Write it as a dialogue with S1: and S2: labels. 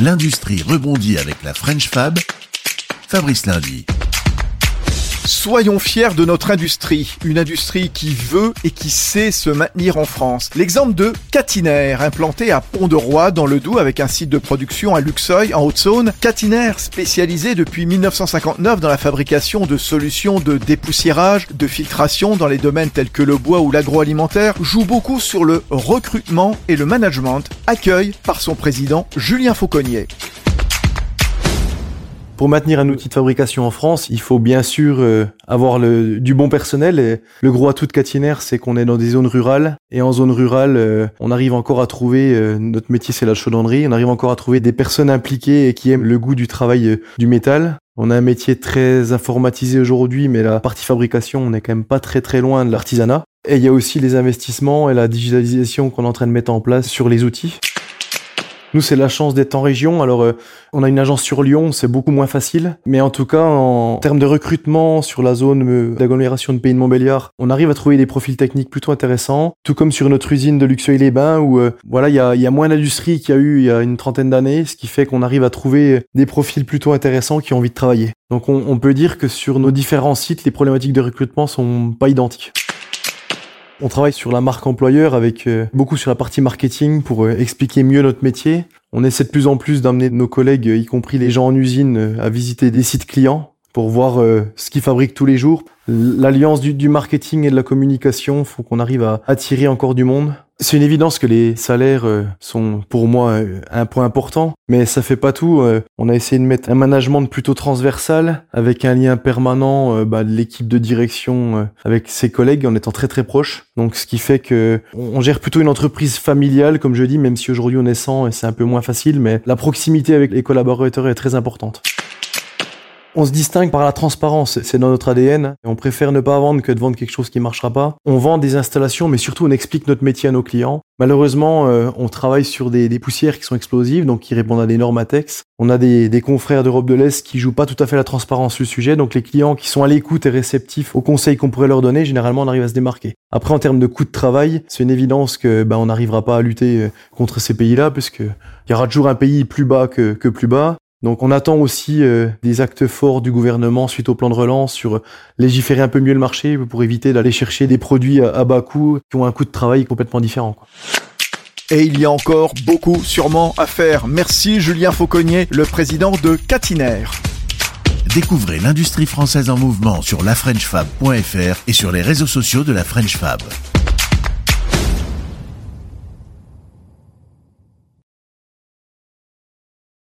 S1: L'industrie rebondit avec la French Fab. Fabrice Lundi.
S2: Soyons fiers de notre industrie, une industrie qui veut et qui sait se maintenir en France. L'exemple de Catinair, implanté à Pont-de-Roi dans le Doubs avec un site de production à Luxeuil en Haute-Saône. Catinair, spécialisé depuis 1959 dans la fabrication de solutions de dépoussiérage, de filtration dans les domaines tels que le bois ou l'agroalimentaire, joue beaucoup sur le recrutement et le management, accueille par son président Julien Fauconnier.
S3: Pour maintenir un outil de fabrication en France, il faut bien sûr euh, avoir du bon personnel. Et le gros atout de Catinaire, c'est qu'on est dans des zones rurales. Et en zone rurale, euh, on arrive encore à trouver, euh, notre métier c'est la chaudronnerie, on arrive encore à trouver des personnes impliquées et qui aiment le goût du travail du métal. On a un métier très informatisé aujourd'hui, mais la partie fabrication, on n'est quand même pas très très loin de l'artisanat. Et il y a aussi les investissements et la digitalisation qu'on est en train de mettre en place sur les outils. Nous, c'est la chance d'être en région. Alors, euh, on a une agence sur Lyon, c'est beaucoup moins facile. Mais en tout cas, en termes de recrutement sur la zone euh, d'agglomération de Pays de Montbéliard, on arrive à trouver des profils techniques plutôt intéressants. Tout comme sur notre usine de Luxeuil-les-Bains, où euh, voilà, il y a, moins d'industrie qu'il y a eu il y a une trentaine d'années, ce qui fait qu'on arrive à trouver des profils plutôt intéressants qui ont envie de travailler. Donc, on, on peut dire que sur nos différents sites, les problématiques de recrutement sont pas identiques. On travaille sur la marque employeur avec euh, beaucoup sur la partie marketing pour euh, expliquer mieux notre métier. On essaie de plus en plus d'amener nos collègues, y compris les gens en usine, à visiter des sites clients pour voir euh, ce qu'ils fabriquent tous les jours. L'alliance du, du, marketing et de la communication faut qu'on arrive à attirer encore du monde. C'est une évidence que les salaires euh, sont pour moi euh, un point important, mais ça fait pas tout. On a essayé de mettre un management plutôt transversal avec un lien permanent bah, de l'équipe de direction avec ses collègues en étant très très proche. Donc ce qui fait que on gère plutôt une entreprise familiale, comme je dis, même si aujourd'hui on est 100 et c'est un peu moins facile, mais la proximité avec les collaborateurs est très importante. On se distingue par la transparence, c'est dans notre ADN. On préfère ne pas vendre que de vendre quelque chose qui marchera pas. On vend des installations, mais surtout on explique notre métier à nos clients. Malheureusement, euh, on travaille sur des, poussières qui sont explosives, donc qui répondent à des normes ATEX. On a des, confrères d'Europe de l'Est qui jouent pas tout à fait la transparence sur le sujet, donc les clients qui sont à l'écoute et réceptifs aux conseils qu'on pourrait leur donner, généralement on arrive à se démarquer. Après, en termes de coût de travail, c'est une évidence que ben, on n'arrivera pas à lutter euh, contre ces pays-là, puisque il y aura toujours un pays plus bas que plus bas. Donc on attend aussi euh, des actes forts du gouvernement suite au plan de relance sur euh, légiférer un peu mieux le marché pour éviter d'aller chercher des produits à, bas coût qui ont un coût de travail complètement différent.
S2: Et il y a encore beaucoup sûrement à faire. Merci Julien Fauconnier, le président de Catinaire.
S1: Découvrez l'industrie française en mouvement sur lafrenchfab.fr et sur les réseaux sociaux de la French Fab.